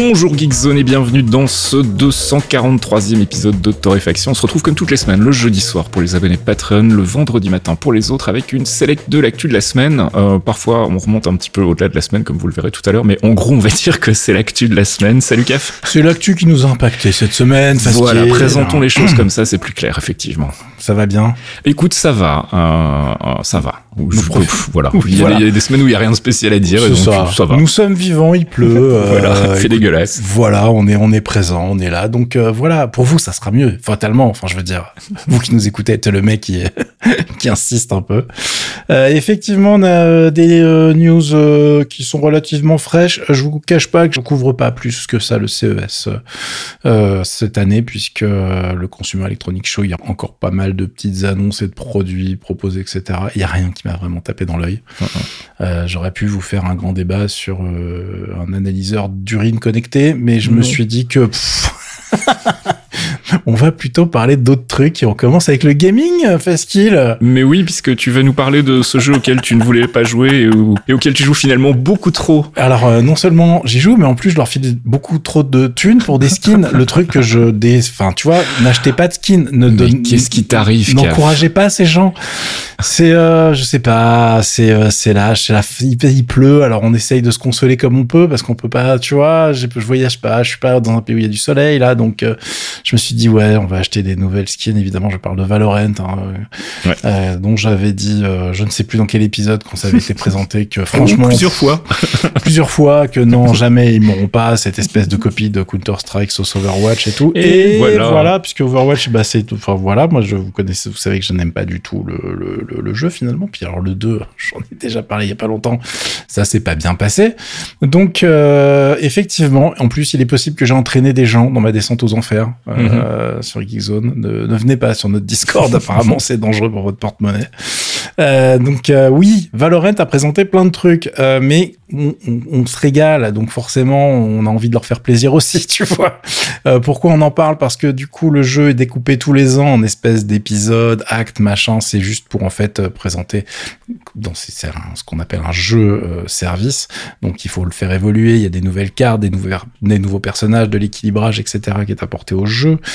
Bonjour Geekzone et bienvenue dans ce 243e épisode de Torréfaction. On se retrouve comme toutes les semaines le jeudi soir pour les abonnés Patreon, le vendredi matin pour les autres avec une select de l'actu de la semaine. Euh, parfois on remonte un petit peu au-delà de la semaine comme vous le verrez tout à l'heure, mais en gros on va dire que c'est l'actu de la semaine. Salut Caf C'est l'actu qui nous a impacté cette semaine. Voilà, présentons les choses comme ça, c'est plus clair effectivement. Ça va bien Écoute, ça va, euh, euh, ça va. voilà. Il, y a, des semaines où il y a rien de spécial à dire. Et donc, ça. ça. va. Nous sommes vivants, il pleut. voilà, fait dégueulasse. Voilà, on est, on est présent, on est là. Donc voilà, pour vous, ça sera mieux, fatalement. Enfin, je veux dire, vous qui nous écoutez, êtes le mec qui, qui insiste un peu. Euh, effectivement, on a des news qui sont relativement fraîches. Je vous cache pas que je couvre pas plus que ça le CES cette année, puisque le Consumer Electronic Show, il y a encore pas mal de petites annonces et de produits proposés, etc. Il y a rien qui m'a vraiment tapé dans l'œil. Euh, J'aurais pu vous faire un grand débat sur euh, un analyseur d'urine connecté, mais je me suis dit que on va plutôt parler d'autres trucs et on commence avec le gaming, Faskill. Mais oui, puisque tu vas nous parler de ce jeu auquel tu ne voulais pas jouer et, auquel tu joues finalement beaucoup trop. Alors euh, non seulement j'y joue, mais en plus je leur file beaucoup trop de thunes pour des skins. le truc que je des, enfin tu vois, n'achetez pas de skins. Ne donne... qu'est-ce qui t'arrive N'encouragez pas ces gens. C'est, euh, je sais pas, c'est, euh, c'est là, c'est la, il, pleut, alors on essaye de se consoler comme on peut parce qu'on peut pas, tu vois, je, je voyage pas, je suis pas dans un pays où il y a du soleil là, donc euh, je me suis dit ouais, on va acheter des nouvelles skins. Évidemment, je parle de Valorant, hein, ouais. euh, dont j'avais dit, euh, je ne sais plus dans quel épisode quand ça avait été présenté que franchement plusieurs fois, plusieurs fois que non, jamais ils m'auront pas cette espèce de copie de Counter Strike sauce Overwatch et tout. Et, voilà. voilà. puisque Overwatch, bah c'est, enfin voilà, moi je vous connaissez, vous savez que je n'aime pas du tout le, le le, jeu finalement. Puis alors le 2, j'en ai déjà parlé il y a pas longtemps, ça s'est pas bien passé. Donc euh, effectivement, en plus il est possible que j'ai entraîné des gens dans ma descente aux enfers euh, sur Geekzone. Ne, ne venez pas sur notre Discord, apparemment c'est dangereux pour votre porte-monnaie. Euh, donc euh, oui, Valorant a présenté plein de trucs, mais on, on, on, se régale, donc forcément on a envie de leur faire plaisir aussi, tu vois. Pourquoi on en parle? Parce que du coup le jeu est découpé tous les ans en espèces d'épisodes, actes, machin. C'est juste pour en fait présenter dans ce qu'on appelle un jeu service. Donc il faut le faire évoluer. Il y a des nouvelles cartes, des nouveaux personnages, de l'équilibrage, etc. qui est apporté au jeu,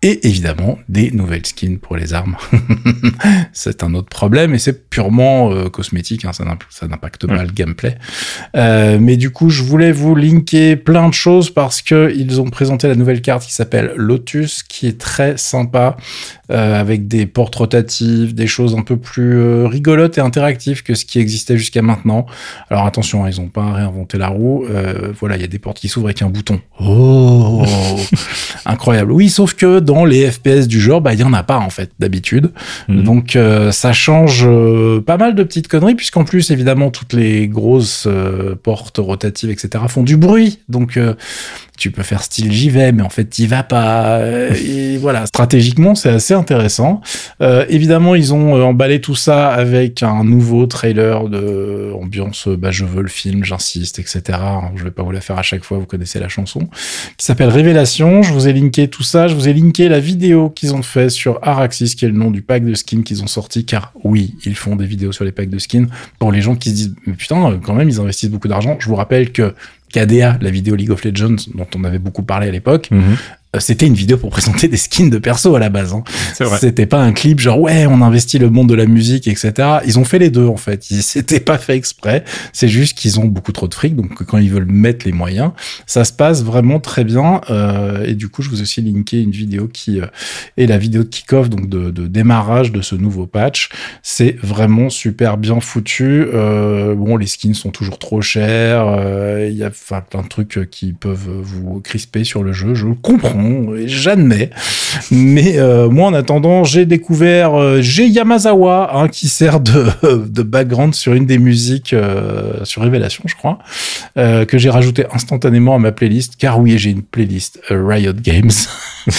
et évidemment des nouvelles skins pour les armes. c'est un autre problème et c'est purement euh, cosmétique. Hein, ça n'impacte pas le gameplay. Euh, mais du coup, je voulais vous linker plein de choses parce que ils ont présenté la nouvelle carte qui s'appelle Lotus, qui est très sympa, euh, avec des portes rotatives, des choses un peu plus rigolotes et interactives que ce qui existait jusqu'à maintenant. Alors attention, hein, ils n'ont pas réinventé la roue. Voilà, il y a des portes qui s'ouvrent avec un bouton. Oh, incroyable. Oui, sauf que dans les FPS du genre, bah il y en a pas en fait d'habitude. Mmh. Donc euh, ça change euh, pas mal de petites conneries puisqu'en plus évidemment toutes les grosses euh, portes rotatives etc font du bruit. Donc tu peux faire style j'y vais, mais en fait t'y vas pas. Et voilà, stratégiquement c'est assez intéressant. Euh, évidemment, ils ont euh, emballé tout ça avec un nouveau trailer de ambiance. Bah, je veux le film, j'insiste, etc. Je vais pas vous la faire à chaque fois, vous connaissez la chanson, qui s'appelle Révélation. Je vous ai linké tout ça. Je vous ai linké la vidéo qu'ils ont fait sur Araxis, qui est le nom du pack de skins qu'ils ont sorti. Car oui, ils font des vidéos sur les packs de skins pour les gens qui se disent mais putain, quand même, ils investissent beaucoup d'argent. Je vous rappelle que KDA, la vidéo League of Legends dont on avait beaucoup parlé à l'époque, -hmm. Euh, c'était une vidéo pour présenter des skins de perso à la base. Hein. C'était pas un clip genre ouais on investit le monde de la musique etc. Ils ont fait les deux en fait. C'était pas fait exprès. C'est juste qu'ils ont beaucoup trop de fric donc quand ils veulent mettre les moyens, ça se passe vraiment très bien. Euh, et du coup je vous ai aussi linké une vidéo qui euh, est la vidéo de kick-off donc de, de, démarrage de ce nouveau patch. C'est vraiment super bien foutu. Euh, bon les skins sont toujours trop chers. Euh, il y a plein de trucs qui peuvent vous crisper sur le jeu. Je comprends j'admets. Mais euh, moi, en attendant, j'ai découvert euh, j'ai Yamazawa, hein, qui sert de, background sur une des musiques euh, sur Révélation, je crois, euh, que j'ai rajouté instantanément à ma playlist, car oui, j'ai une playlist Riot Games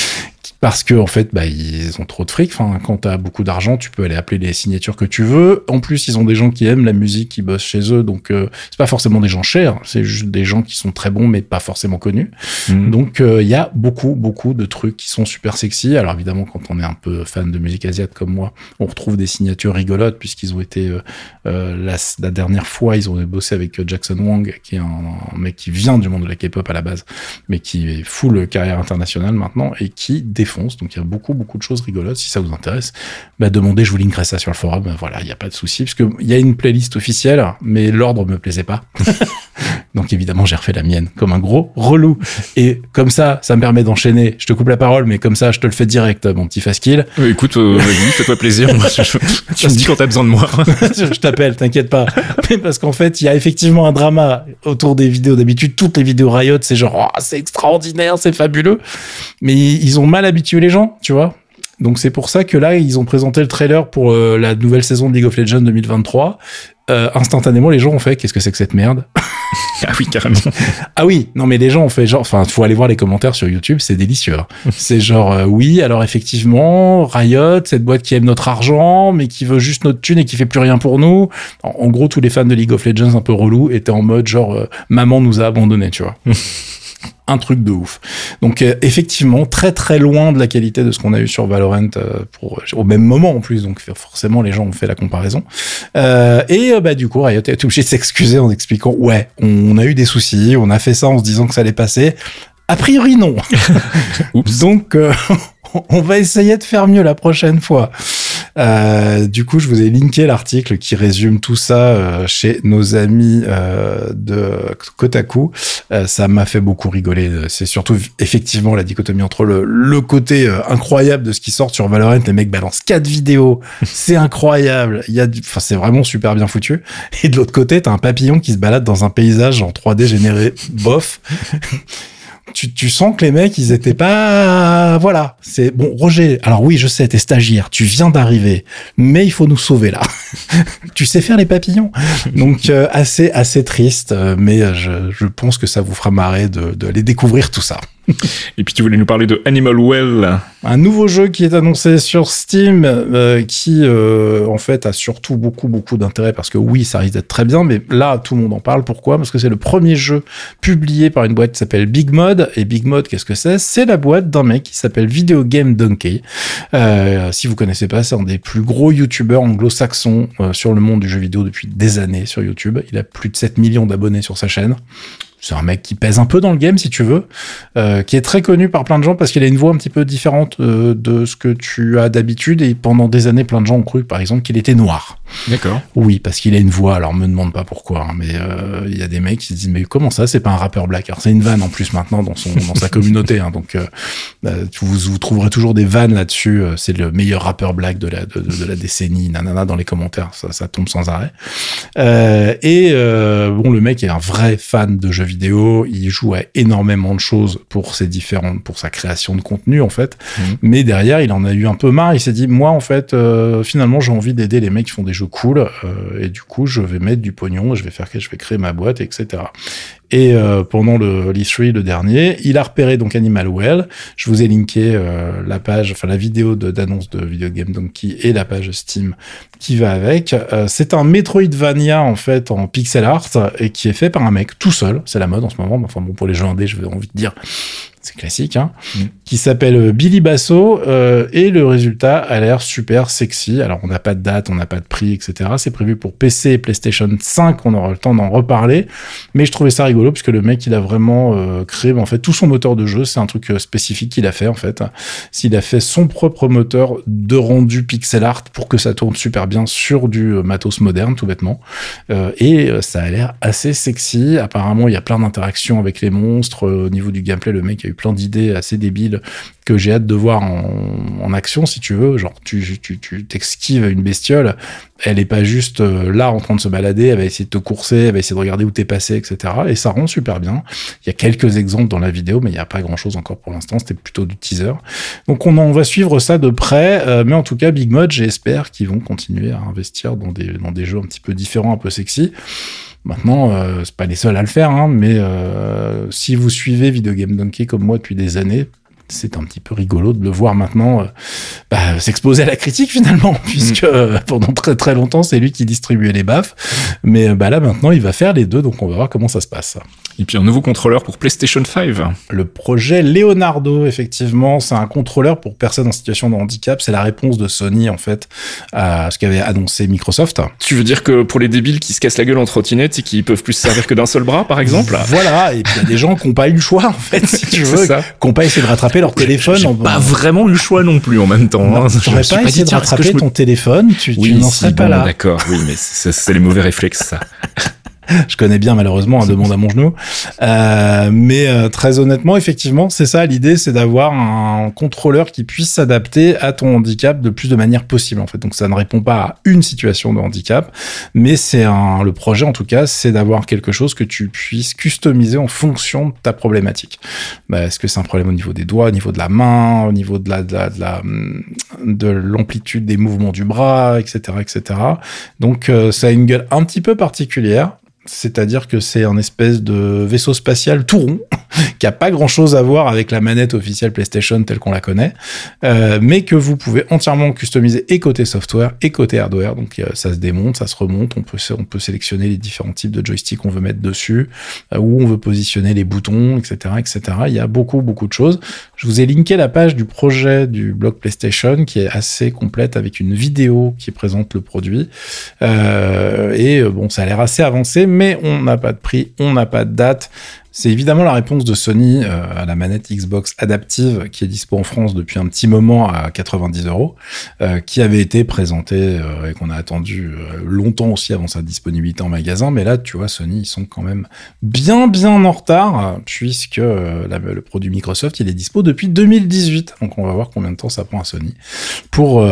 parce que en fait, bah, ils ont trop de fric. Enfin, quand t'as beaucoup d'argent, tu peux aller appeler les signatures que tu veux. En plus, ils ont des gens qui aiment la musique, qui bossent chez eux, donc euh, c'est pas forcément des gens chers, c'est juste des gens qui sont très bons, mais pas forcément connus. Mhm. Donc, euh, il y a beaucoup, beaucoup de trucs qui sont super sexy. Alors évidemment, quand on est un peu fan de musique asiatique comme moi, on retrouve des signatures rigolotes puisqu'ils ont été euh, la, la, dernière fois, ils ont bossé avec Jackson Wang, qui est un, un mec qui vient du monde de la K-pop à la base, mais qui est full carrière internationale maintenant et qui Donc il y a beaucoup, beaucoup de choses rigolotes. Si ça vous intéresse, bah, demandez, je vous linkerai ça sur le forum. Voilà, il n'y a pas de souci, parce qu'il y a une playlist officielle, mais l'ordre me plaisait pas. Donc évidemment, j'ai refait la mienne comme un gros relou. Et comme ça, ça me permet d'enchaîner. Je te coupe la parole, mais comme ça, je te le fais direct, mon petit Faskill. Euh, écoute, euh, vas-y, fais-toi plaisir. tu me dis quand t'as besoin de moi. je t'appelle, t'inquiète pas. Mais parce qu'en fait, il y a effectivement un drama autour des vidéos. D'habitude, toutes les vidéos Riot, c'est genre, oh, c'est extraordinaire, c'est fabuleux. Mais ils ont mal habitué les gens, tu vois. Donc c'est pour ça que là, ils ont présenté le trailer pour euh, la nouvelle saison de League of Legends 2023 euh, instantanément, les gens ont fait qu'est-ce que c'est que cette merde Ah oui, carrément. ah oui, non mais les gens ont fait genre, enfin, faut aller voir les commentaires sur YouTube, c'est délicieux. Hein. c'est genre, euh, oui, alors effectivement, Riot, cette boîte qui aime notre argent, mais qui veut juste notre thune et qui fait plus rien pour nous. En, gros, tous les fans de League of Legends un peu relous étaient en mode genre, euh, maman nous a abandonnés, tu vois. un truc de ouf. Donc euh, effectivement, très très loin de la qualité de ce qu'on a eu sur Valorant euh, pour, au même moment en plus, donc forcément les gens ont fait la comparaison. Euh, et bah du coup, Riot est obligé de s'excuser en expliquant ouais, on, a eu des soucis, on a fait ça en se disant que ça allait passer. A priori non. donc on va essayer de faire mieux la prochaine fois. Euh, du coup, je vous ai linké l'article qui résume tout ça euh, chez nos amis euh, de Kotaku. ça m'a fait beaucoup rigoler. C'est surtout effectivement la dichotomie entre le, le côté incroyable de ce qui sort sur Valorant. Les mecs balancent quatre vidéos. c'est incroyable. Il y a, enfin, c'est vraiment super bien foutu. Et de l'autre côté, t'as un papillon qui se balade dans un paysage en 3D généré bof tu, tu sens que les mecs, ils étaient pas, voilà. C'est bon, Roger. Alors oui, je sais, t'es stagiaire, tu viens d'arriver, mais il faut nous sauver là. tu sais faire les papillons. Donc euh, assez, assez triste, euh, mais je, je pense que ça vous fera marrer de, de aller découvrir tout ça. Et puis tu voulais nous parler de Animal Well. Un nouveau jeu qui est annoncé sur Steam, euh, qui euh, en fait a surtout beaucoup beaucoup d'intérêt parce que oui, ça risque d'être très bien, mais là tout le monde en parle. Pourquoi? Parce que c'est le premier jeu publié par une boîte qui s'appelle Big Mod. Et Big Mod, qu'est-ce que c'est? C'est la boîte d'un mec qui s'appelle Video Game Donkey. Euh, si vous connaissez pas, c'est un des plus gros youtubeurs anglo-saxons sur le monde du jeu vidéo depuis des années sur YouTube. Il a plus de 7 millions d'abonnés sur sa chaîne c'est un mec qui pèse un peu dans le game si tu veux, euh, qui est très connu par plein de gens parce qu'il a une voix un petit peu différente euh, de ce que tu as d'habitude et pendant des années plein de gens ont cru par exemple qu'il était noir. D'accord. Oui, parce qu'il a une voix, alors me demande pas pourquoi, hein, mais euh, il y a des mecs qui se disent mais comment ça c'est pas un rappeur black? Alors c'est une vanne en plus maintenant dans son dans sa communauté, hein, donc vous, vous trouverez toujours des vannes là-dessus. c'est le meilleur rappeur black de la de, de, la décennie, nanana dans les commentaires, ça, ça tombe sans arrêt. et bon le mec est un vrai fan de jeux vidéo, il joue à énormément de choses pour ses différentes, pour sa création de contenu en fait. Mhm. Mais derrière, il en a eu un peu marre. Il s'est dit, moi en fait, euh, finalement, j'ai envie d'aider les mecs qui font des jeux cool, euh, et du coup, je vais mettre du pognon, je vais faire, je vais créer ma boîte, etc. Et euh, pendant le l'E3, le dernier, il a repéré donc Animal Well. Je vous ai linké euh, la page, enfin la vidéo d'annonce de, Video Game Donkey et la page Steam qui va avec. Euh, c'est un Metroidvania en fait en pixel art et qui est fait par un mec tout seul. C'est la mode en ce moment. Enfin bon, pour les jeux indés, je vais envie de dire c'est classique, hein, mm. Qui s'appelle euh, Billy Basso, euh, et le résultat a l'air super sexy. Alors, on n'a pas de date, on n'a pas de prix, etc. C'est prévu pour PC et PlayStation 5, on aura le temps d'en reparler. Mais je trouvais ça rigolo, puisque le mec, il a vraiment euh, créé, en fait, tout son moteur de jeu, c'est un truc spécifique qu'il a fait, en fait. S'il a fait son propre moteur de rendu pixel art pour que ça tourne super bien sur du matos moderne, tout bêtement. et ça a l'air assez sexy. Apparemment, il y a plein d'interactions avec les monstres. Au niveau du gameplay, le mec a eu plein d'idées assez débiles que j'ai hâte de voir en, action, si tu veux. Genre, tu, tu, t'esquives une bestiole, elle est pas juste euh, là en train de se balader, elle va essayer de te courser, elle va essayer de regarder où t'es passé, etc. Et ça rend super bien. Il y a quelques exemples dans la vidéo, mais il n'y a pas grand chose encore pour l'instant. C'était plutôt du teaser. Donc on, on va suivre ça de près, euh, mais en tout cas, Big Mod, j'espère qu'ils vont continuer à investir dans des, dans des jeux un petit peu différents, un peu sexy. Maintenant, euh, c'est pas les seuls à le faire, hein, mais euh, si vous suivez Video Game Donkey comme moi depuis des années, c'est un petit peu rigolo de le voir maintenant bah, s'exposer à la critique finalement, puisque mm. pendant très très longtemps, c'est lui qui distribuait les baffes. Mais bah, là, maintenant, il va faire les deux, donc on va voir comment ça se passe. Et puis un nouveau contrôleur pour PlayStation 5. Le projet Leonardo, effectivement, c'est un contrôleur pour personnes en situation de handicap. C'est la réponse de Sony, en fait, à ce qu'avait annoncé Microsoft. Tu veux dire que pour les débiles qui se cassent la gueule en trottinette et qui peuvent plus se servir que d'un seul bras, par exemple? Voilà, et puis il y a des gens qui n'ont pas eu le choix, en fait, si tu veux, qui n'ont pas essayé de rattraper leur téléphone. J'ai pas vraiment eu le choix non plus en même temps. Hein. Tu n'aurais pas, essayé de rattraper ton téléphone, tu, n'en serais pas là. D'accord, oui, mais c'est les mauvais réflexes, ça. je connais bien malheureusement un demande à mon genou. Euh, mais euh, très honnêtement, effectivement, c'est ça l'idée, c'est d'avoir un contrôleur qui puisse s'adapter à ton handicap de plus de manière possible en fait. Donc ça ne répond pas à une situation de handicap, mais c'est un le projet en tout cas, c'est d'avoir quelque chose que tu puisses customiser en fonction de ta problématique. Bah, Est-ce que c'est un problème au niveau des doigts, au niveau de la main, au niveau de la de la de de l'amplitude des mouvements du bras, etc., etc. Donc euh, ça a une gueule un petit peu particulière c'est-à-dire que c'est un espèce de vaisseau spatial tout rond qui a pas grand-chose à voir avec la manette officielle PlayStation telle qu'on la connaît, euh, mais que vous pouvez entièrement customiser et côté software et côté hardware. Donc euh, ça se démonte, ça se remonte, on peut on peut sélectionner les différents types de joysticks qu'on veut mettre dessus, euh, où on veut positionner les boutons, etc., etc. Il y a beaucoup beaucoup de choses. Je vous ai linké la page du projet du blog PlayStation qui est assez complète avec une vidéo qui présente le produit. et bon, ça a l'air assez avancé, mais on n'a pas de prix, on n'a pas de date. C'est évidemment la réponse de Sony euh, à la manette Xbox adaptive qui est dispo en France depuis un petit moment à 90 euros, euh, qui avait été présentée euh, et qu'on a attendu longtemps aussi avant sa disponibilité en magasin. Mais là, tu vois, Sony, ils sont quand même bien, bien en retard puisque le produit Microsoft, il est dispo depuis 2018. Donc on va voir combien de temps ça prend à Sony pour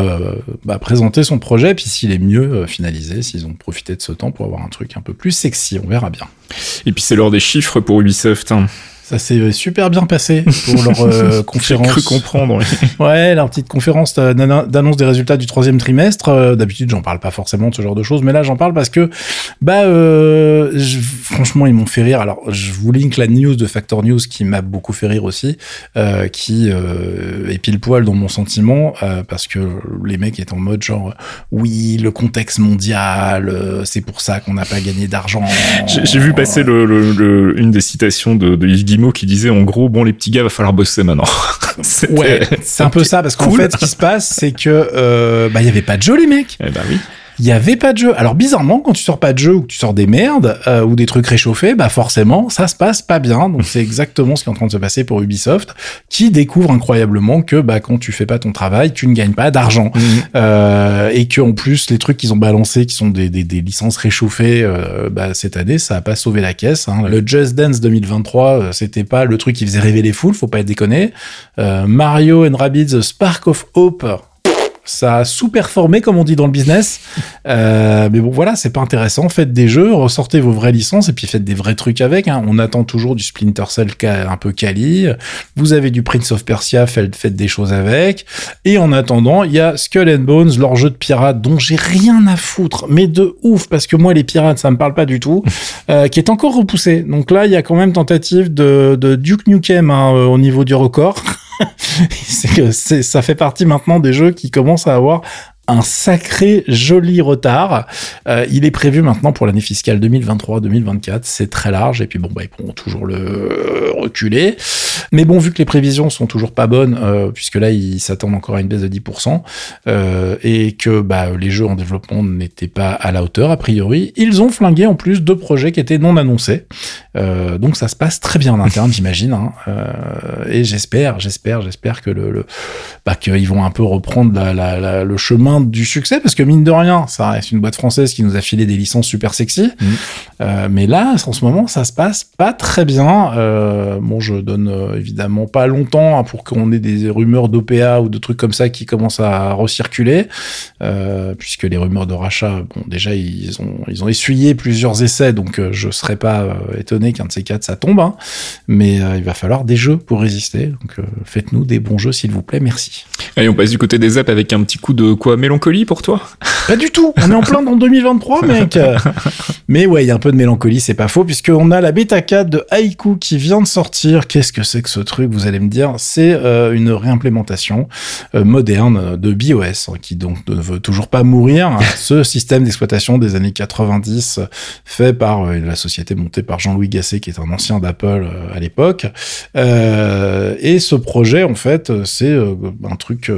bah, présenter son projet, puis s'il est mieux finalisé, s'ils ont profité de ce temps pour avoir un truc un peu plus sexy. On verra bien. Et puis c'est l'heure des chiffres pour Ubisoft. Hein. Ça s'est super bien passé pour leur euh, conférence. J'ai cru comprendre. ouais, leur petite conférence d'annonce des résultats du troisième trimestre. Euh, d'habitude, j'en parle pas forcément de ce genre de choses, mais là, j'en parle parce que, bah, euh, franchement, ils m'ont fait rire. Alors, je vous link la news de Factor News qui m'a beaucoup fait rire aussi, euh, qui euh, est pile poil dans mon sentiment parce que les mecs étaient en mode genre, oui, le contexte mondial, c'est pour ça qu'on n'a pas gagné d'argent. J'ai vu passer le, le, une des citations de, de Yves qui disait en gros bon les petits gars va falloir bosser maintenant. ouais, c'est un peu ça parce qu'en fait ce qui se passe c'est que euh, bah il y avait pas de jeu les mecs. Eh bah oui il y avait pas de jeu. Alors bizarrement, quand tu sors pas de jeu ou que tu sors des merdes euh, ou des trucs réchauffés, bah forcément, ça se passe pas bien. Donc c'est exactement ce qui est en train de se passer pour Ubisoft, qui découvre incroyablement que bah quand tu fais pas ton travail, tu ne gagnes pas d'argent mmh. euh, et que en plus les trucs qu'ils ont balancés, qui sont des, des, des licences réchauffées, euh, bah, cette année, ça a pas sauvé la caisse. Hein. Le Just Dance 2023, euh, c'était pas le truc qui faisait rêver les foules, faut pas être déconné. Euh, Mario and Rabbids Spark of Hope ça a sous-performé, comme on dit dans le business. Euh, mais bon, voilà, c'est pas intéressant. Faites des jeux, ressortez vos vraies licences et puis faites des vrais trucs avec. Hein. On attend toujours du Splinter Cell un peu quali. Vous avez du Prince of Persia, faites, faites des choses avec. Et en attendant, il y a Skull and Bones, leur jeu de pirates dont j'ai rien à foutre, mais de ouf, parce que moi, les pirates, ça me parle pas du tout, euh, qui est encore repoussé. Donc là, il y a quand même tentative de, de Duke Nukem hein, au niveau du record. c'est que ça fait partie maintenant des jeux qui commencent à avoir un sacré joli retard. Euh, il est prévu maintenant pour l'année fiscale 2023-2024. C'est très large et puis bon, bah, ils pourront toujours le reculer. Mais bon, vu que les prévisions sont toujours pas bonnes, euh, puisque là, ils s'attendent encore à une baisse de 10%, euh, et que bah, les jeux en développement n'étaient pas à la hauteur, a priori, ils ont flingué en plus deux projets qui étaient non annoncés. Donc ça se passe très bien en interne, j'imagine. Hein. Et j'espère, j'espère, j'espère que le, bah, qu'ils vont un peu reprendre le chemin du succès, parce que mine de rien, ça reste une boîte française qui nous a filé des licences super sexy. Mmh. Euh, mais là, en ce moment, ça se passe pas très bien. Euh, bon, je donne euh, évidemment pas longtemps hein, pour qu'on ait des rumeurs d'OPA ou de trucs comme ça qui commencent à recirculer, euh, puisque les rumeurs de rachat, bon, déjà ils ont ils ont essuyé plusieurs essais, donc euh, je serais pas euh, étonné qu'un de ces quatre ça tombe. Hein. mais il va falloir des jeux pour résister. Donc faites-nous des bons jeux s'il vous plaît, merci. Allez, on passe du côté des apps avec un petit coup de quoi mélancolie pour toi? Pas du tout. On est en plein dans 2023, mec. Mais ouais, il y a un peu de mélancolie, c'est pas faux, puisqu'on a la bêta 4 de Haiku qui vient de sortir. Qu'est-ce que c'est que ce truc, vous allez me dire? C'est euh, une réimplémentation euh, moderne de BIOS, hein, qui donc ne veut toujours pas mourir. Hein. ce système d'exploitation des années 90 fait par euh, la société montée par Jean-Louis Gasset, qui est un ancien d'Apple à l'époque. et ce projet, en fait, c'est un truc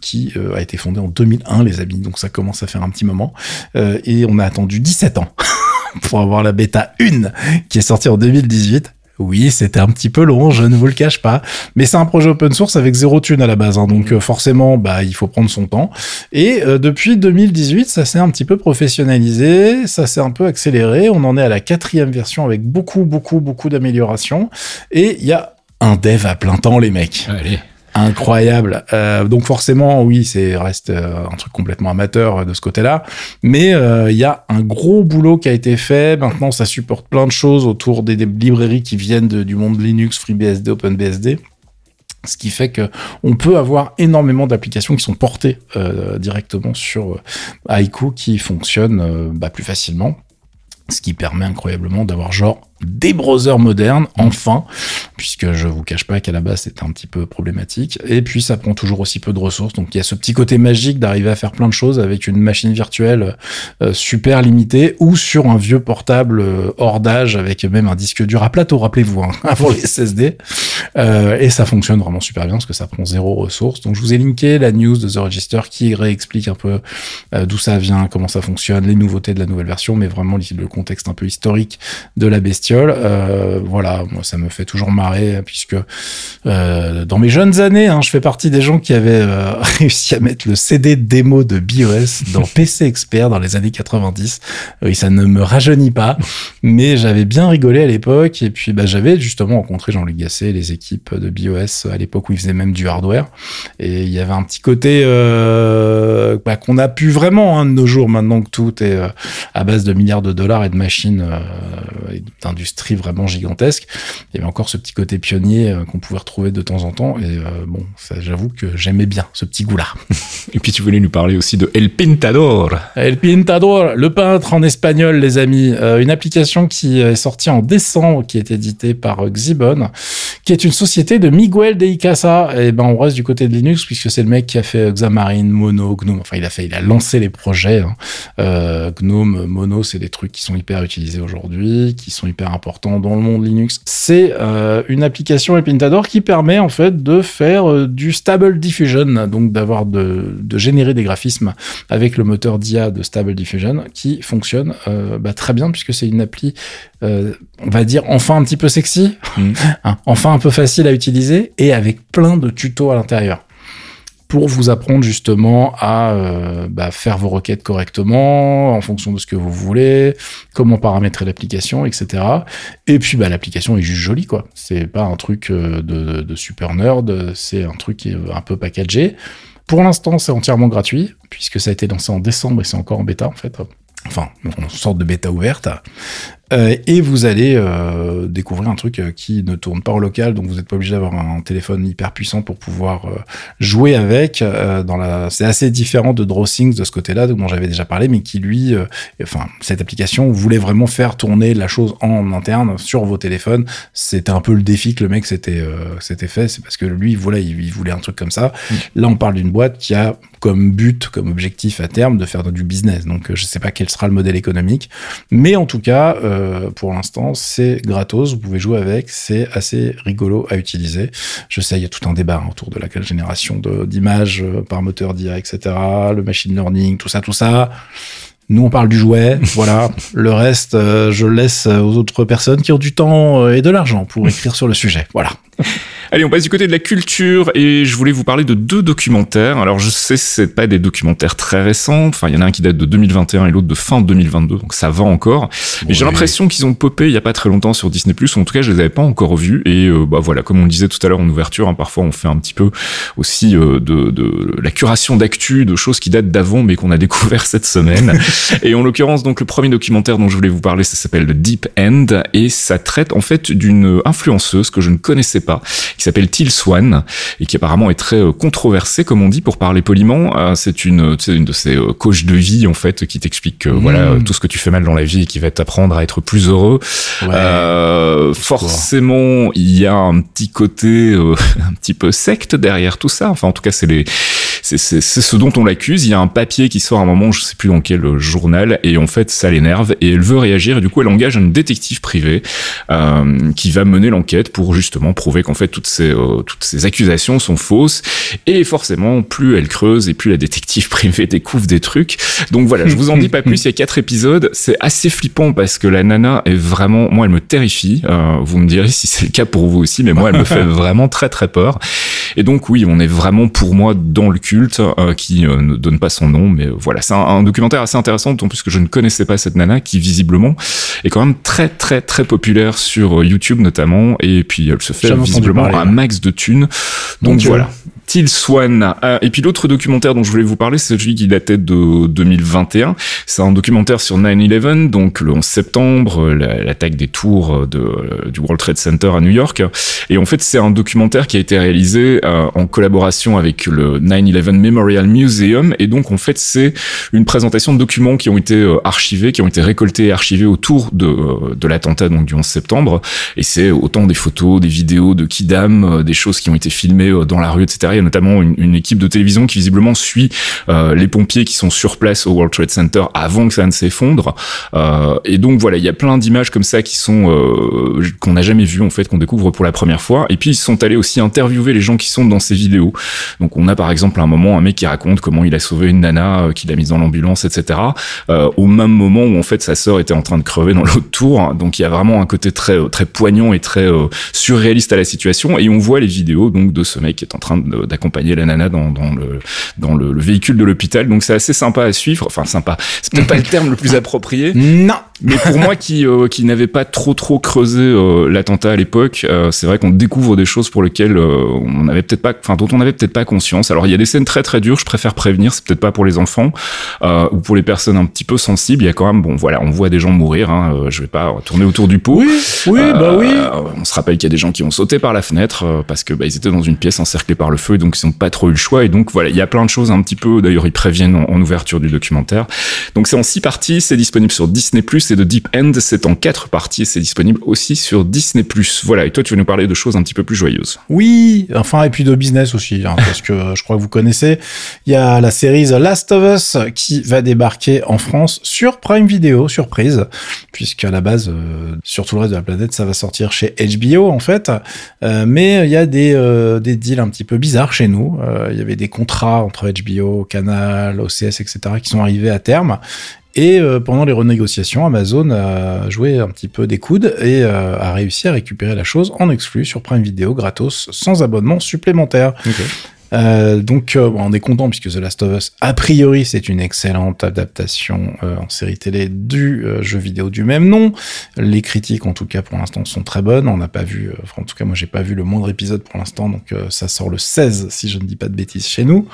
qui a été fondé en 2001, les amis. Donc ça commence à faire un petit moment. et on a attendu 17 ans pour avoir la bêta 1 qui est sortie en 2018. Oui, c'était un petit peu long, je ne vous le cache pas, mais c'est un projet open source avec zéro thune à la base, hein, donc euh, forcément, bah, il faut prendre son temps. Et euh, depuis 2018, ça s'est un petit peu professionnalisé, ça s'est un peu accéléré. On en est à la quatrième version avec beaucoup, beaucoup, beaucoup d'améliorations, et il y a un dev à plein temps, les mecs. Allez incroyable. Euh, donc forcément, oui, c'est reste euh, un truc complètement amateur euh, de ce côté-là, mais il y a un gros boulot qui a été fait. Maintenant, ça supporte plein de choses autour des, librairies qui viennent du monde Linux, FreeBSD, OpenBSD. Ce qui fait que on peut avoir énormément d'applications qui sont portées directement sur Haiku qui fonctionnent bah, plus facilement ce qui permet incroyablement d'avoir genre des browsers modernes, enfin, puisque je vous cache pas qu'à la base c'était un petit peu problématique. Et puis ça prend toujours aussi peu de ressources, donc il y a ce petit côté magique d'arriver à faire plein de choses avec une machine virtuelle euh, super limitée ou sur un vieux portable euh, hors d'âge avec même un disque dur à plateau, rappelez-vous, hein, avant les SSD. Euh, et ça fonctionne vraiment super bien parce que ça prend zéro ressources. Donc je vous ai linké la news de The Register qui réexplique un peu d'où ça vient, comment ça fonctionne, les nouveautés de la nouvelle version, mais vraiment le contexte un peu historique de la bestie euh, voilà, moi ça me fait toujours marrer puisque euh, dans mes jeunes années, hein, je fais partie des gens qui avaient euh, réussi à mettre le CD démo de BIOS dans PC Expert dans les années 90. Oui, ça ne me rajeunit pas, mais j'avais bien rigolé à l'époque et puis bah, j'avais justement rencontré Jean-Luc Gasset, les équipes de BIOS à l'époque où ils faisaient même du hardware et il y avait un petit côté bah, qu'on a pu vraiment hein, de nos jours maintenant que tout est à base de milliards de dollars et de machines et industrie vraiment gigantesque. Il y avait encore ce petit côté pionnier euh, qu'on pouvait retrouver de temps en temps. Et euh, bon, j'avoue que j'aimais bien ce petit goût-là. et puis tu voulais nous parler aussi de El Pintador. El Pintador, le peintre en espagnol, les amis. Euh, une application qui est sortie en décembre, qui est éditée par Xibon, qui est une société de Miguel de Icasa. Et ben, on reste du côté de Linux puisque c'est le mec qui a fait Xamarin, Mono, Gnome. Enfin, il a fait, il a lancé les projets. Hein. Gnome, Mono, c'est des trucs qui sont hyper utilisés aujourd'hui, qui sont hyper important dans le monde Linux. C'est euh, une application Epintador qui permet en fait de faire euh, du stable diffusion, donc d'avoir de, de, générer des graphismes avec le moteur d'IA de stable diffusion qui fonctionne euh, bah, très bien puisque c'est une appli, on va dire enfin un petit peu sexy, mm. hein, enfin un peu facile à utiliser et avec plein de tutos à l'intérieur pour vous apprendre justement à euh, bah, faire vos requêtes correctement en fonction de ce que vous voulez, comment paramétrer l'application, etc. Et puis bah, l'application est juste jolie quoi. C'est pas un truc euh, de, super nerd, c'est un truc qui est un peu packagé. Pour l'instant, c'est entièrement gratuit puisque ça a été lancé en décembre et c'est encore en bêta en fait enfin, une sorte de bêta ouverte. Euh, et vous allez euh, découvrir un truc euh, qui ne tourne pas au local, donc vous n'êtes pas obligé d'avoir un téléphone hyper puissant pour pouvoir jouer avec. dans la, c'est assez différent de DrawSync de ce côté-là, dont j'avais déjà parlé, mais qui lui, enfin, cette application voulait vraiment faire tourner la chose en interne sur vos téléphones. C'était un peu le défi que le mec s'était fait, c'est parce que lui, il voulait, il, voulait un truc comme ça. Mm. Là, on parle d'une boîte qui a comme but, comme objectif à terme de faire du business. Donc, je sais pas quel sera le modèle économique, mais en tout cas. Euh, pour l'instant, c'est gratos, vous pouvez jouer avec, c'est assez rigolo à utiliser. Je sais, il y a tout un débat hein, autour de la génération d'images euh, par moteur d'IA, etc., le machine learning, tout ça, tout ça. Nous, on parle du jouet, voilà. Le reste, euh, je laisse aux autres personnes qui ont du temps et de l'argent pour écrire sur le sujet. Voilà. Allez, on passe du côté de la culture et je voulais vous parler de deux documentaires. Alors, je sais, c'est pas des documentaires très récents. Enfin, il y en a un qui date de 2021 et l'autre de fin 2022, donc ça va encore. Mais j'ai l'impression qu'ils ont popé il y a pas très longtemps sur Disney+. En tout cas, je les avais pas encore vus. Et euh, bah voilà, comme on le disait tout à l'heure en ouverture, hein, parfois on fait un petit peu aussi euh, de, de, la curation d'actu, de choses qui datent d'avant, mais qu'on a découvert cette semaine. et en l'occurrence, donc le premier documentaire dont je voulais vous parler, ça s'appelle The Deep End et ça traite en fait d'une influenceuse que je ne connaissais pas pas, qui s'appelle Till Swan et qui apparemment est très controversé, comme on dit, pour parler poliment. c'est une, une de ces coachs de vie en fait qui t'explique que voilà mmh. tout ce que tu fais mal dans la vie et qui va t'apprendre à être plus heureux. forcément, il y a un petit côté un petit peu secte derrière tout ça. Enfin, en tout cas, c'est les c'est ce dont on l'accuse. Il y a un papier qui sort à un moment, je sais plus dans quel journal, et en fait, ça l'énerve et elle veut réagir. Et du coup, elle engage un détective privé euh, qui va mener l'enquête pour justement prouver qu'en fait toutes ces euh, toutes ces accusations sont fausses. Et forcément, plus elle creuse et plus la détective privée découvre des trucs. Donc voilà, je vous en dis pas plus. Il y a quatre épisodes. C'est assez flippant parce que la nana est vraiment, moi, elle me terrifie. Euh, vous me direz si c'est le cas pour vous aussi, mais moi, elle me fait vraiment très très peur. Et donc oui, on est vraiment pour moi dans le culte euh, qui euh, ne donne pas son nom, mais voilà, c'est un, documentaire assez intéressant, d'autant plus que je ne connaissais pas cette nana qui visiblement est quand même très très très populaire sur euh, YouTube notamment, et puis elle se fait visiblement un max de thunes. Donc voilà, Till Swan. Euh, et puis l'autre documentaire dont je voulais vous parler, c'est celui qui datait de 2021. C'est un documentaire sur 9-11, donc le 11 septembre, l'attaque des tours euh, euh, du World Trade Center à New York. Et en fait, c'est un documentaire qui a été réalisé en collaboration avec le 9-11 Memorial Museum. Et donc, en fait, c'est une présentation de documents qui ont été archivés, qui ont été récoltés et archivés autour de, de l'attentat du 11 septembre. Et c'est autant des photos, des vidéos de kidam, des choses qui ont été filmées dans la rue, etc y a notamment une, équipe de télévision qui visiblement suit euh, les pompiers qui sont sur place au World Trade Center avant que ça ne s'effondre. Euh, et donc voilà, il y a plein d'images comme ça qui sont euh, qu'on n'a jamais vues en fait, qu'on découvre pour la première fois. Et puis ils sont allés aussi interviewer les gens qui sont dans ces vidéos. Donc on a par exemple un moment un mec qui raconte comment il a sauvé une nana, qu'il a mise dans l'ambulance, etc. au même moment où en fait sa sœur était en train de crever dans l'autre tour. Donc il y a vraiment un côté très très poignant et très surréaliste à la situation. Et on voit les vidéos donc de ce mec qui est en train de d'accompagner la nana dans, dans le dans le, véhicule de l'hôpital. Donc c'est assez sympa à suivre. Enfin sympa, c'est peut-être pas le terme le plus approprié. Non. Mais pour moi qui euh, qui n'avait pas trop trop creusé euh, l'attentat à l'époque, euh, c'est vrai qu'on découvre des choses pour lesquelles on n'avait peut-être pas, enfin dont on n'avait peut-être pas conscience. Alors il y a des scènes très très dures. Je préfère prévenir. C'est peut-être pas pour les enfants ou pour les personnes un petit peu sensibles. Il y a quand même bon voilà, on voit des gens mourir. Hein, je vais pas tourner autour du pot. Oui, oui, bah oui. On se rappelle qu'il y a des gens qui ont sauté par la fenêtre parce que bah, ils étaient dans une pièce encerclée par le feu donc ils n'ont pas trop eu le choix. Et donc voilà, il y a plein de choses un petit peu. D'ailleurs, ils préviennent en, ouverture du documentaire. Donc c'est en six parties, c'est disponible sur Disney et de Deep End, c'est en quatre parties c'est disponible aussi sur Disney Voilà. Et toi, tu veux nous parler de choses un petit peu plus joyeuses Oui, enfin et puis de business aussi, hein, parce que je crois que vous connaissez. Il y a la série The Last of Us qui va débarquer en France sur Prime Video, surprise, puisqu'à la base, euh, sur tout le reste de la planète, ça va sortir chez HBO en fait. Euh, mais il y a des, euh, des deals un petit peu bizarre chez nous. Il y avait des contrats entre HBO, Canal, OCS, etc. qui sont arrivés à terme. Et euh, pendant les renégociations, Amazon a joué un petit peu des coudes et euh, a réussi à récupérer la chose en exclu sur Prime Video gratos sans abonnement supplémentaire. Euh, donc euh, on est content puisque The Last of Us, a priori, c'est une excellente adaptation euh, en série télé du jeu vidéo du même nom. Les critiques, en tout cas pour l'instant, sont très bonnes. On n'a pas vu, en tout cas moi j'ai pas vu le moindre épisode pour l'instant, donc ça sort le 16 si je ne dis pas de bêtises chez nous.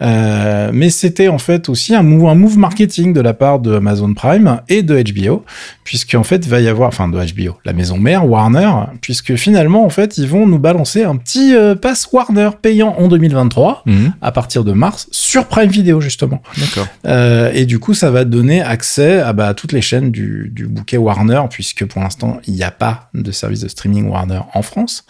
mais c'était en fait aussi un move, marketing de la part de Amazon Prime et de HBO, puisqu'en fait va y avoir, enfin de HBO, la maison mère Warner, puisque finalement en fait ils vont nous balancer un petit pass Warner payant en 2020 Mhm. à partir de mars sur Prime Video justement. D'accord. Euh, et du coup, ça va donner accès à, bah, toutes les chaînes du, du, bouquet Warner, puisque pour l'instant, il n'y a pas de service de streaming Warner en France.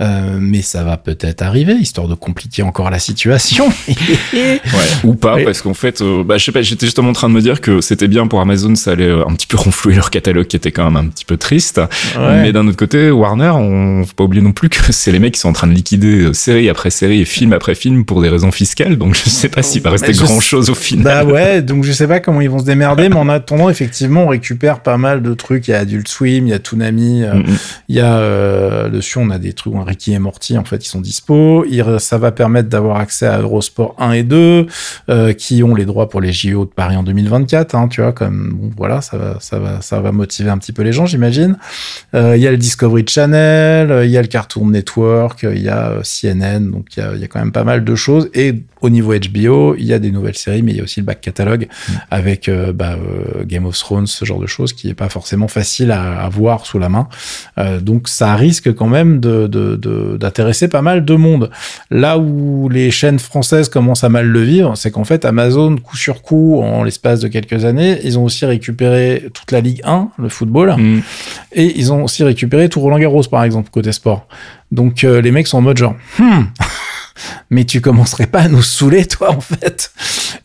Euh, mais ça va peut-être arriver, histoire de compliquer encore la situation. ouais, ou pas, parce qu'en fait, euh, bah, je sais pas, j'étais justement en train de me dire que c'était bien pour Amazon, ça allait un petit peu renflouer leur catalogue qui était quand même un petit peu triste. Mais d'un autre côté, Warner, on faut pas oublier non plus que c'est les mecs qui sont en train de liquider série après série et film après film pour des raisons fiscales, donc je sais pas s'il va rester grand chose au final. Bah ouais, donc je sais pas comment ils vont se démerder, mais en attendant, effectivement, on récupère pas mal de trucs. Il y a Adult Swim, il y a Toonami, euh, il y a euh, dessus, on a des trucs, un Ricky et Morty, en fait, ils sont dispo. ça va permettre d'avoir accès à Eurosport 1 et 2, euh, qui ont les droits pour les JO de Paris en 2024, hein, tu vois, comme, bon, voilà, ça va, ça va, ça va motiver un petit peu les gens, j'imagine. Il y a le Discovery Channel, il y a le Cartoon Network, il y a CNN, donc il y a, il y a quand même pas pas mal de choses. Et au niveau HBO, il y a des nouvelles séries, mais il y a aussi le back catalogue mm. avec euh, bah, euh, Game of Thrones, ce genre de choses qui est pas forcément facile à, à voir sous la main. Euh, donc ça risque quand même d'intéresser de, de, pas mal de monde. Là où les chaînes françaises commencent à mal le vivre, c'est qu'en fait Amazon, coup sur coup, en l'espace de quelques années, ils ont aussi récupéré toute la Ligue 1, le football, mm. et ils ont aussi récupéré tout Roland Garros par exemple côté sport. Donc les mecs sont en mode genre, hmm, mais tu commencerais pas à nous saouler, toi, en fait.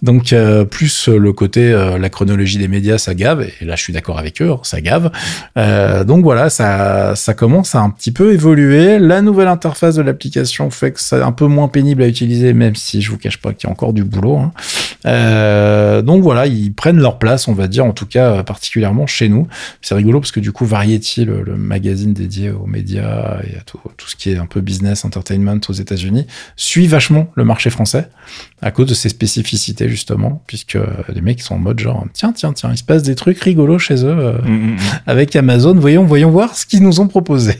Donc, euh, plus le côté, euh, la chronologie des médias, ça gave, et là, je suis d'accord avec eux, ça gave. Euh, donc voilà, ça, ça commence à un petit peu évoluer. La nouvelle interface de l'application fait que c'est un peu moins pénible à utiliser, même si je vous cache pas qu'il y a encore du boulot. Hein. donc voilà, ils prennent leur place, on va dire, en tout cas, particulièrement chez nous. C'est rigolo parce que du coup, Variety, le, magazine dédié aux médias et à tout, ce qui est un peu business, entertainment aux États-Unis, suit vachement le marché français à cause de ses spécificités justement, puisque les mecs sont en mode genre tiens tiens tiens, il se passe des trucs rigolos chez eux euh, mm, mm, mm. avec Amazon. Voyons voyons voir ce qu'ils nous ont proposé.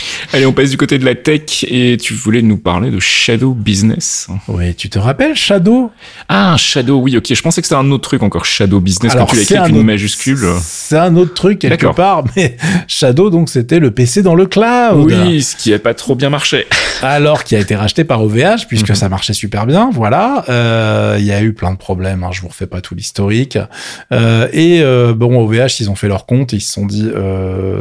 Allez, on passe du côté de la tech et tu voulais nous parler de Shadow Business. Oui, tu te rappelles Shadow? Ah Shadow, oui, ok. Je pensais que c'était un autre truc encore Shadow Business Alors, quand tu l'as écrit avec une majuscule. C'est un autre truc quelque part, mais Shadow donc c'était le PC dans le cloud. Oui, ce qui n'a pas trop bien marché. Alors qui a été racheté par OVH puisque ça marchait super bien, voilà. Euh, il y a eu plein de problèmes, hein, je vous refais pas tout l'historique. Euh, et euh, bon, OVH, ils ont fait leur compte et ils se sont dit,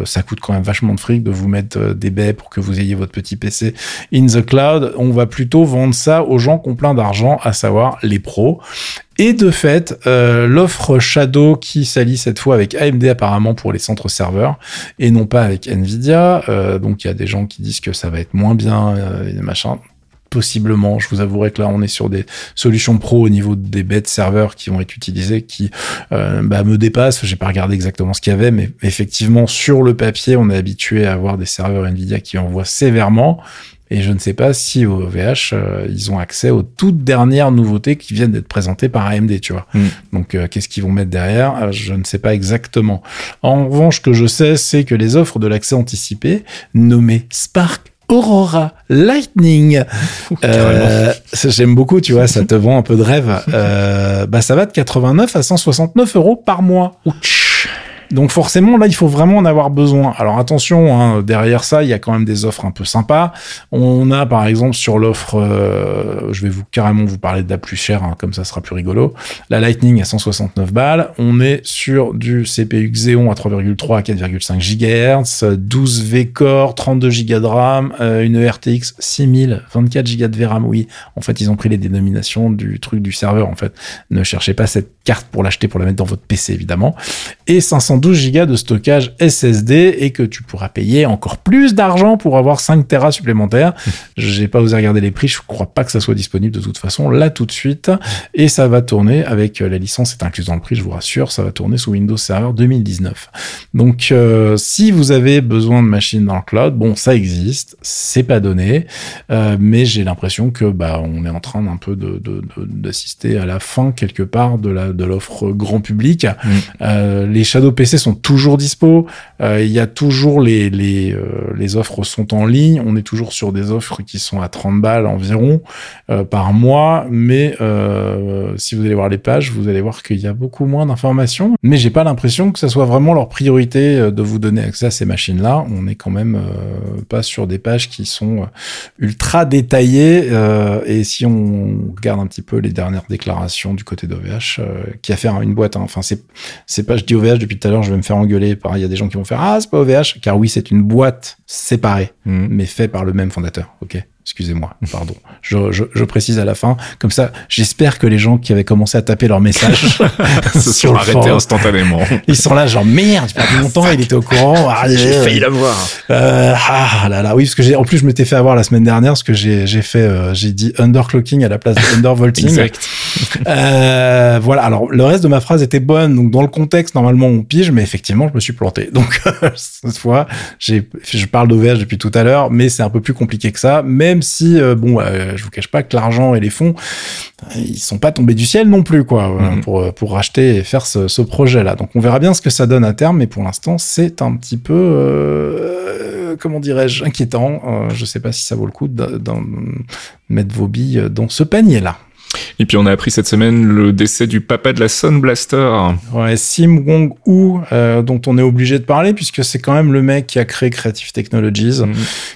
ça coûte quand même vachement de fric de vous mettre des baies pour que vous ayez votre petit PC in the cloud. On va plutôt vendre ça aux gens qui ont plein d'argent, à savoir les pros. Et de fait, l'offre Shadow qui s'allie cette fois avec AMD apparemment pour les centres serveurs et non pas avec Nvidia. donc il y a des gens qui disent que ça va être moins bien, euh, machin possiblement. Je vous avouerai que là, on est sur des solutions pro au niveau des bêtes serveurs qui vont être utilisées, qui euh, bah, me dépassent. J'ai pas regardé exactement ce qu'il y avait, mais effectivement, sur le papier, on est habitué à avoir des serveurs Nvidia qui envoient sévèrement. Et je ne sais pas si au VH, euh, ils ont accès aux toutes dernières nouveautés qui viennent d'être présentées par AMD, tu vois. Mm. Donc, euh, qu'est-ce qu'ils vont mettre derrière Je ne sais pas exactement. En revanche, ce que je sais, c'est que les offres de l'accès anticipé, nommées Spark Aurora Lightning. Euh, J'aime beaucoup, tu vois, ça te vend un peu de rêve. Euh, bah, ça va de 89 à 169 euros par mois. Ouch. Donc forcément, là, il faut vraiment en avoir besoin. Alors attention, hein, derrière ça, il y a quand même des offres un peu sympas. On a par exemple sur l'offre, euh, je vais vous carrément vous parler de la plus chère, hein, comme ça sera plus rigolo. La Lightning à 169 balles. On est sur du CPU Xeon à 3,3 à 4,5 GHz, 12 V-Core, 32 Go de RAM, euh, une RTX 6000, 24 Go de VRAM. Oui, en fait, ils ont pris les dénominations du truc du serveur. En fait, ne cherchez pas cette carte pour l'acheter, pour la mettre dans votre PC évidemment. Et 500 12 Go de stockage SSD et que tu pourras payer encore plus d'argent pour avoir 5 Tera supplémentaires. J'ai pas osé regarder les prix, je crois pas que ça soit disponible de toute façon là tout de suite. Et ça va tourner avec euh, la licence est incluse dans le prix, je vous rassure, ça va tourner sous Windows Server 2019. Donc euh, si vous avez besoin de machines dans le cloud, bon ça existe, c'est pas donné, euh, mais j'ai l'impression que bah on est en train d'un peu d'assister de, de, à la fin quelque part de la de l'offre grand public. Mm. Euh, les Shadow PC sont toujours dispo. Euh, il y a toujours les les, euh, les offres sont en ligne. On est toujours sur des offres qui sont à 30 balles environ euh, par mois. Mais si vous allez voir les pages, vous allez voir qu'il y a beaucoup moins d'informations. Mais j'ai pas l'impression que ça soit vraiment leur priorité de vous donner accès à ces machines-là. On est quand même pas sur des pages qui sont ultra détaillées. et si on regarde un petit peu les dernières déclarations du côté d'OVH, qui a fait une boîte. Hein. Enfin, c'est pas je dis OVH depuis tout à l'heure je vais me faire engueuler par il y a des gens qui vont faire ah c'est pas OVH car oui c'est une boîte séparée mmh. mais fait par le même fondateur ok Excusez-moi, pardon. Je, je, je, précise à la fin. Comme ça, j'espère que les gens qui avaient commencé à taper leur message se sont arrêtés instantanément. Ils sont là, genre merde, j'ai perdu mon temps, il était au courant. Ah, j'ai failli l'avoir. Euh, ah là là, oui, parce que j'ai, en plus, je m'étais fait avoir la semaine dernière, parce que j'ai, j'ai fait, euh, j'ai dit underclocking à la place de undervolting. exact. Euh, voilà. Alors, le reste de ma phrase était bonne. Donc, dans le contexte, normalement, on pige, mais effectivement, je me suis planté. Donc, cette fois, j'ai, je parle d'OVH depuis tout à l'heure, mais c'est un peu plus compliqué que ça. Même si, euh, bon, euh, je vous cache pas que l'argent et les fonds, ils sont pas tombés du ciel non plus, quoi, euh, mhm. pour, pour racheter et faire ce, projet-là. Donc on verra bien ce que ça donne à terme, mais pour l'instant, c'est un petit peu peu, comment dirais-je, inquiétant. je sais pas si ça vaut le coup de mettre vos billes dans ce panier-là. Et puis on a appris cette semaine le décès du papa de la Sun Blaster. Ouais, Sim Wong Hu, euh, dont on est obligé de parler puisque c'est quand même le mec qui a créé Creative Technologies, mhm.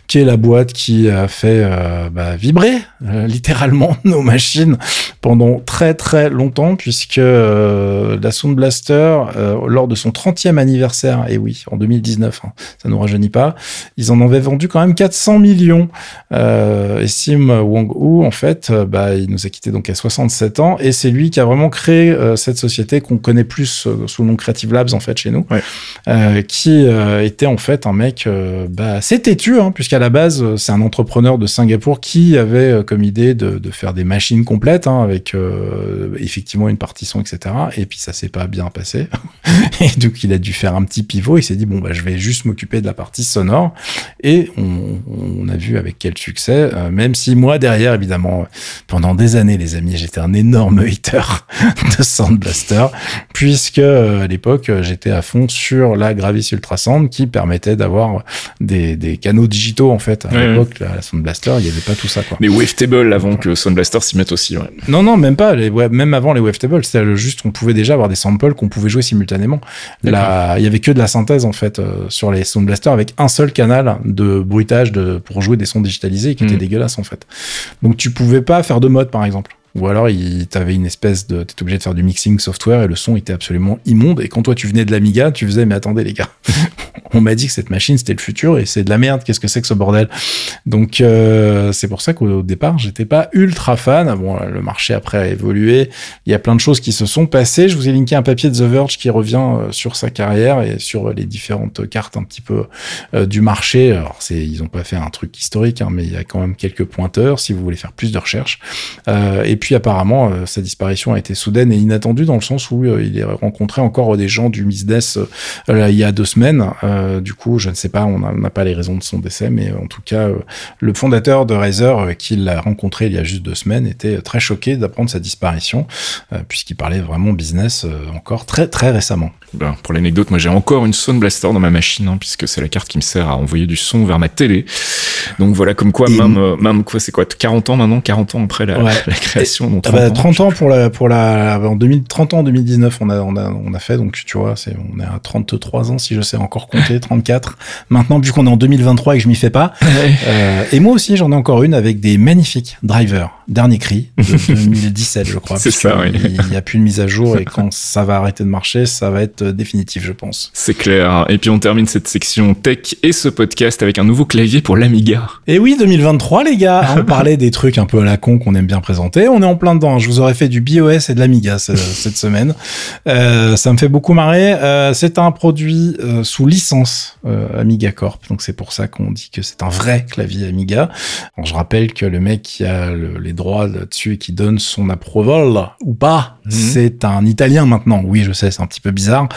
qui est la boîte qui a fait euh, bah, vibrer euh, littéralement nos machines pendant très très longtemps puisque la Sound Blaster, lors de son 30e anniversaire, et oui, en 2019, hein, ça nous rajeunit pas, ils en avaient vendu quand même 400 millions. et Sim Wong Hu, en fait, bah, il nous a quitté donc à 67 ans, et c'est lui qui a vraiment créé euh, cette société qu'on connaît plus euh, sous le nom Creative Labs en fait chez nous, euh, qui était en fait un mec bah, assez têtu, hein, puisqu'à la base c'est un entrepreneur de Singapour qui avait comme idée de, de, faire des machines complètes hein, avec effectivement une partition, etc. Et puis ça s'est pas bien passé, et donc il a dû faire un petit pivot. Il s'est dit bon bah je vais juste m'occuper de la partie sonore, et on, on a vu avec quel succès, même si moi derrière évidemment pendant des années les amis, j'étais un énorme hater de Sound Blaster, puisque euh, à l'époque, j'étais à fond sur la Gravis Ultrasound qui permettait d'avoir des, des, canaux digitaux, en fait. À l'époque, la, Sound Blaster, il n'y avait pas tout ça, quoi. Mais Wavetable avant que Sound Blaster s'y mette aussi, ouais. Non, non, même pas. Les, même avant les Wavetable, c'était juste, on pouvait déjà avoir des samples qu'on pouvait jouer simultanément. Là, il y avait que de la synthèse, en fait, euh, sur les Sound Blaster avec un seul canal de bruitage de, pour jouer des sons digitalisés qui était hmm. dégueulasse, en fait. Donc, tu pouvais pas faire de mode, par exemple. Ou alors, il t'avait une espèce de, t'étais obligé de faire du mixing software et le son était absolument immonde. Et quand toi tu venais de l'Amiga, tu faisais, mais attendez les gars, on m'a dit que cette machine c'était le futur et c'est de la merde. Qu'est-ce que c'est que ce bordel? Donc euh, c'est pour ça qu'au départ j'étais pas ultra fan. Bon, le marché après a évolué. Il y a plein de choses qui se sont passées. Je vous ai linké un papier de The Verge qui revient euh, sur sa carrière et sur les différentes cartes un petit peu euh, du marché. Alors c'est, ils ont pas fait un truc historique, hein, mais il y a quand même quelques pointeurs si vous voulez faire plus de recherches. et puis apparemment, euh, sa disparition a été soudaine et inattendue dans le sens où euh, il a rencontré encore des gens du business euh, il y a deux semaines. du coup, je ne sais pas, on n'a pas les raisons de son décès, mais en tout cas, le fondateur de Razer, qui l'a rencontré il y a juste deux semaines, était très choqué d'apprendre sa disparition, puisqu'il parlait vraiment business encore très très récemment. Ben, pour l'anecdote, moi j'ai encore une Sound Blaster dans ma machine, hein, puisque c'est la carte qui me sert à envoyer du son vers ma télé. Donc voilà, comme quoi, même, même quoi, c'est quoi, 40 ans maintenant, 40 ans après la, la création 30, ah bah, 30 ans, pour la pour la en 2000 30 ans en 2019 on a on a on a fait donc tu vois c'est on est à 33 ans si je sais encore compter 34 maintenant vu qu'on est en 2023 et que je m'y fais pas euh, et moi aussi j'en ai encore une avec des magnifiques drivers. Dernier cri de 2017 je crois c'est ça oui. il n'y a plus de mise à jour et quand ça va arrêter de marcher ça va être définitif je pense. C'est clair. Et puis on termine cette section tech et ce podcast avec un nouveau clavier pour l'Amiga. Et oui 2023 les gars. On parlait des trucs un peu à la con qu'on aime bien présenter. On est en plein dedans. Je vous aurais fait du BOS et de l'Amiga cette semaine. Euh, ça me fait beaucoup marrer. Euh, c'est un produit euh, sous licence Amiga Corp, donc c'est pour ça qu'on dit que c'est un vrai clavier Amiga. je rappelle que le mec qui a les droits là-dessus et qui donne son approval ou pas, mhm. c'est un Italien maintenant. Oui, je sais, c'est un petit peu bizarre,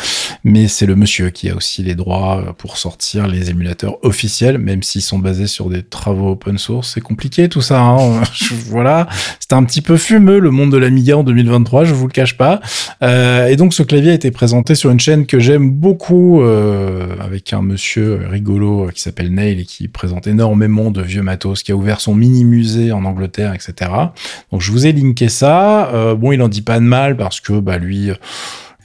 mais c'est le monsieur qui a aussi les droits pour sortir les émulateurs officiels, même s'ils sont basés sur des travaux open source. C'est compliqué tout ça. Hein. voilà, c'est un petit peu fumeux le monde de l'Amiga en 2023, je vous le cache pas. Euh, et donc ce clavier a été présenté sur une chaîne que j'aime beaucoup, euh, avec un monsieur rigolo qui s'appelle Neil et qui présente énormément de vieux matos, qui a ouvert son mini musée en Angleterre, etc. Donc je vous ai linké ça. Euh, bon, il en dit pas de mal parce que bah lui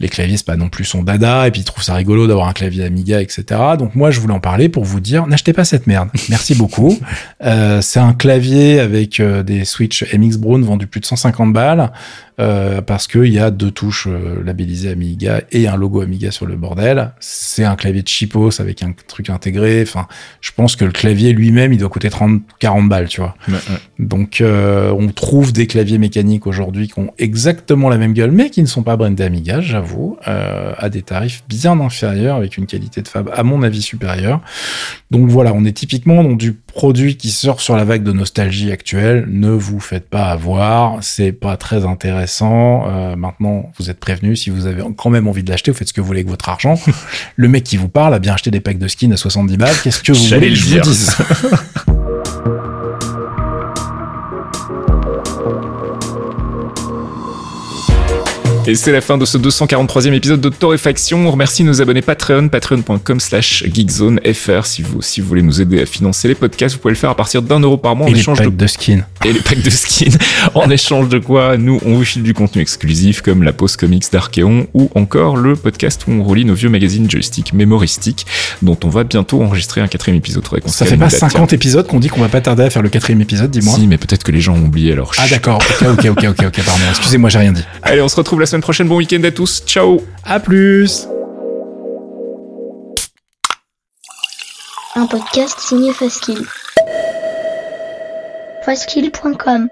les claviers c'est pas non plus son dada et puis il trouve ça rigolo d'avoir un clavier Amiga etc donc moi je voulais en parler pour vous dire n'achetez pas cette merde. Merci beaucoup. Euh, c'est un clavier avec euh, des switches MX Brown vendus plus de 150 balles euh, parce qu'il y a deux touches euh, labellisées Amiga et un logo Amiga sur le bordel. C'est un clavier de chipos avec un truc intégré. Enfin, je pense que le clavier lui-même, il doit coûter 30, 40 balles, tu vois. Donc, euh, on trouve des claviers mécaniques aujourd'hui qui ont exactement la même gueule, mais qui ne sont pas brandés Amiga, j'avoue, à des tarifs bien inférieurs, avec une qualité de fab, à mon avis, supérieure. Donc voilà, on est typiquement dans du produit qui sort sur la vague de nostalgie actuelle. Ne vous faites pas avoir, c'est pas très intéressant. Euh, maintenant, vous êtes prévenu. Si vous avez quand même envie de l'acheter, vous faites ce que vous voulez avec votre argent. le mec qui vous parle a bien acheté des packs de skins à 70 balles. Qu'est-ce que vous voulez que je vous dise? Et c'est la fin de ce 243e épisode de Torréfaction. On remercie nos abonnés Patreon, patreon.com slash geekzonefr. Si vous, si vous voulez nous aider à financer les podcasts, vous pouvez le faire à partir d'un euro par mois en échange de... de skins. Et les packs de skins. en échange de quoi, nous, on vous file du contenu exclusif comme la pause comics d'Archeon ou encore le podcast où on relit nos vieux magazines joystick mémoristiques dont on va bientôt enregistrer un quatrième épisode. Ça fait pas 50 épisodes qu'on dit qu'on va pas tarder à faire le quatrième épisode, dis-moi. Si, mais peut-être que les gens ont oublié alors. Ah d'accord, ok, ok, ok, ok, pardon. Excusez-moi, j'ai rien dit. Allez, on se retrouve la semaine prochaine. Bon week-end à tous. Ciao. À plus. Un podcast signé Faskill. Faskill.com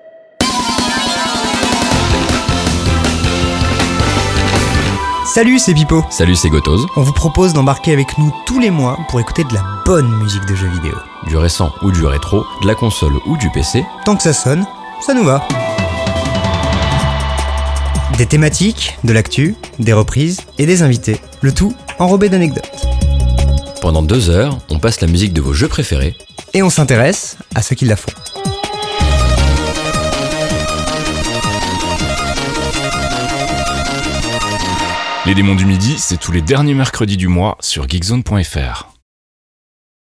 Salut, c'est Pipo. Salut, c'est Gotoz. On vous propose d'embarquer avec nous tous les mois pour écouter de la bonne musique de jeux vidéo. Du récent ou du rétro, de la console ou du PC. Tant que ça sonne, ça nous va. Des thématiques, de l'actu, des reprises et des invités. Le tout enrobé d'anecdotes. Pendant deux heures, on passe la musique de vos jeux préférés. Et on s'intéresse à ceux qui la font. Les démons du midi, c'est tous les derniers mercredis du mois sur geekzone.fr.